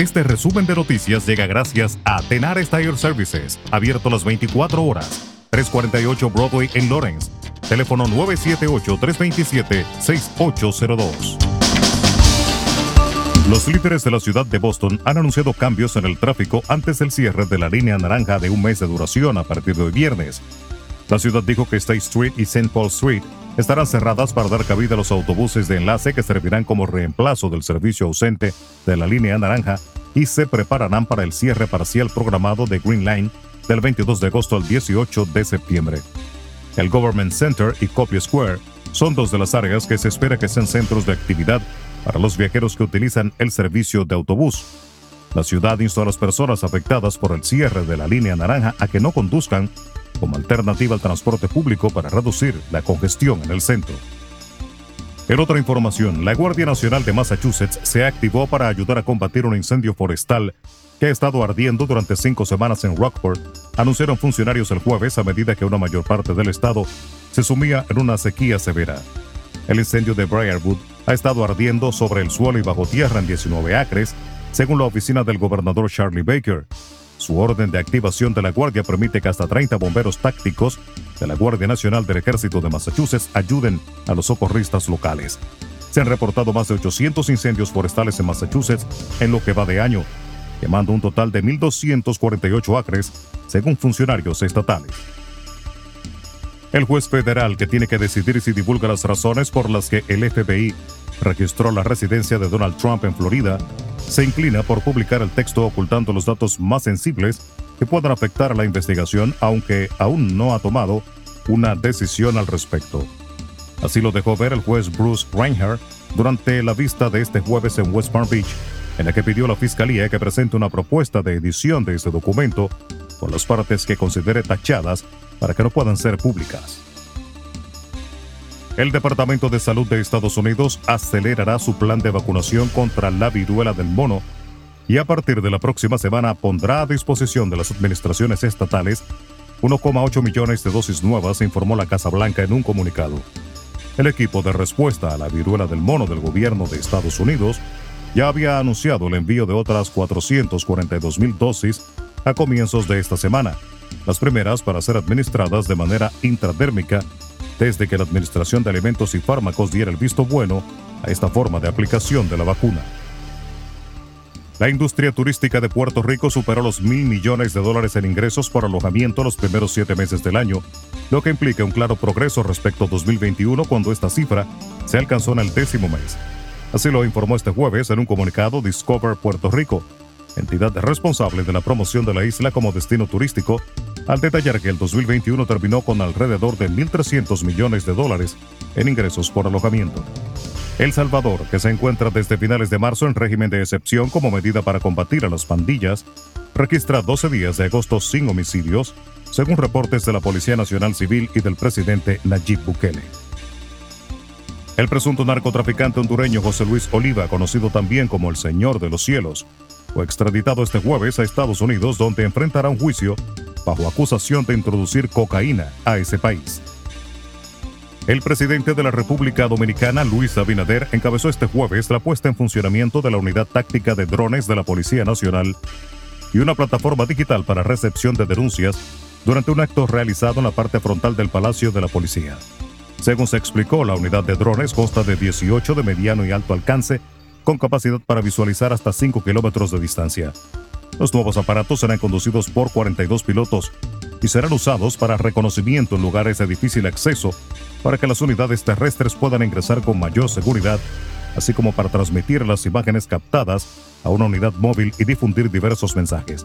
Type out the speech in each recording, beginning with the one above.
Este resumen de noticias llega gracias a Tenar Tire Services, abierto las 24 horas. 348 Broadway en Lawrence. Teléfono 978-327-6802. Los líderes de la ciudad de Boston han anunciado cambios en el tráfico antes del cierre de la línea naranja de un mes de duración a partir de hoy viernes. La ciudad dijo que State Street y St. Paul Street estarán cerradas para dar cabida a los autobuses de enlace que servirán como reemplazo del servicio ausente de la línea naranja y se prepararán para el cierre parcial programado de Green Line del 22 de agosto al 18 de septiembre. El Government Center y Copy Square son dos de las áreas que se espera que sean centros de actividad para los viajeros que utilizan el servicio de autobús. La ciudad instó a las personas afectadas por el cierre de la línea naranja a que no conduzcan como alternativa al transporte público para reducir la congestión en el centro. En otra información, la Guardia Nacional de Massachusetts se activó para ayudar a combatir un incendio forestal que ha estado ardiendo durante cinco semanas en Rockport, anunciaron funcionarios el jueves a medida que una mayor parte del estado se sumía en una sequía severa. El incendio de Briarwood ha estado ardiendo sobre el suelo y bajo tierra en 19 acres, según la oficina del gobernador Charlie Baker. Su orden de activación de la Guardia permite que hasta 30 bomberos tácticos de la Guardia Nacional del Ejército de Massachusetts ayuden a los socorristas locales. Se han reportado más de 800 incendios forestales en Massachusetts en lo que va de año, quemando un total de 1.248 acres, según funcionarios estatales. El juez federal que tiene que decidir si divulga las razones por las que el FBI registró la residencia de Donald Trump en Florida se inclina por publicar el texto ocultando los datos más sensibles que puedan afectar a la investigación, aunque aún no ha tomado una decisión al respecto. Así lo dejó ver el juez Bruce Reinhardt durante la vista de este jueves en West Palm Beach, en la que pidió a la Fiscalía que presente una propuesta de edición de este documento con las partes que considere tachadas para que no puedan ser públicas. El Departamento de Salud de Estados Unidos acelerará su plan de vacunación contra la viruela del mono y a partir de la próxima semana pondrá a disposición de las administraciones estatales 1,8 millones de dosis nuevas, informó la Casa Blanca en un comunicado. El equipo de respuesta a la viruela del mono del gobierno de Estados Unidos ya había anunciado el envío de otras 442 mil dosis a comienzos de esta semana, las primeras para ser administradas de manera intradérmica desde que la Administración de Alimentos y Fármacos diera el visto bueno a esta forma de aplicación de la vacuna. La industria turística de Puerto Rico superó los mil millones de dólares en ingresos por alojamiento los primeros siete meses del año, lo que implica un claro progreso respecto a 2021 cuando esta cifra se alcanzó en el décimo mes. Así lo informó este jueves en un comunicado Discover Puerto Rico, entidad responsable de la promoción de la isla como destino turístico, al detallar que el 2021 terminó con alrededor de 1.300 millones de dólares en ingresos por alojamiento. El Salvador, que se encuentra desde finales de marzo en régimen de excepción como medida para combatir a las pandillas, registra 12 días de agosto sin homicidios, según reportes de la Policía Nacional Civil y del presidente Nayib Bukele. El presunto narcotraficante hondureño José Luis Oliva, conocido también como el Señor de los Cielos, fue extraditado este jueves a Estados Unidos donde enfrentará un juicio bajo acusación de introducir cocaína a ese país. El presidente de la República Dominicana, Luis Abinader, encabezó este jueves la puesta en funcionamiento de la unidad táctica de drones de la Policía Nacional y una plataforma digital para recepción de denuncias durante un acto realizado en la parte frontal del Palacio de la Policía. Según se explicó, la unidad de drones consta de 18 de mediano y alto alcance con capacidad para visualizar hasta 5 kilómetros de distancia. Los nuevos aparatos serán conducidos por 42 pilotos y serán usados para reconocimiento en lugares de difícil acceso para que las unidades terrestres puedan ingresar con mayor seguridad, así como para transmitir las imágenes captadas a una unidad móvil y difundir diversos mensajes.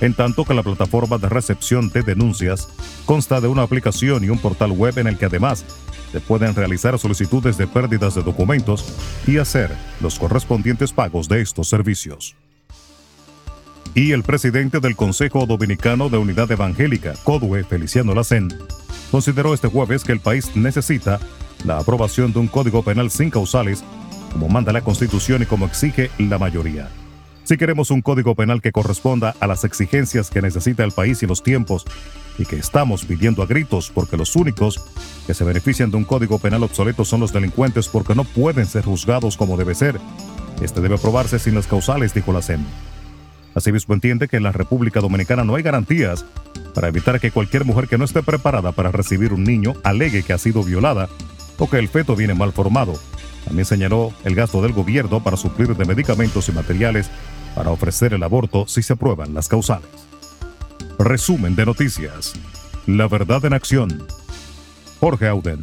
En tanto que la plataforma de recepción de denuncias consta de una aplicación y un portal web en el que además se pueden realizar solicitudes de pérdidas de documentos y hacer los correspondientes pagos de estos servicios. Y el presidente del Consejo Dominicano de Unidad Evangélica, CODUE, Feliciano Lacen, consideró este jueves que el país necesita la aprobación de un código penal sin causales, como manda la Constitución y como exige la mayoría. Si queremos un código penal que corresponda a las exigencias que necesita el país y los tiempos, y que estamos pidiendo a gritos porque los únicos que se benefician de un código penal obsoleto son los delincuentes porque no pueden ser juzgados como debe ser. Este debe aprobarse sin las causales, dijo la SEM. Asimismo entiende que en la República Dominicana no hay garantías para evitar que cualquier mujer que no esté preparada para recibir un niño alegue que ha sido violada o que el feto viene mal formado. También señaló el gasto del gobierno para suplir de medicamentos y materiales para ofrecer el aborto si se aprueban las causales. Resumen de noticias. La verdad en acción. Jorge Auden.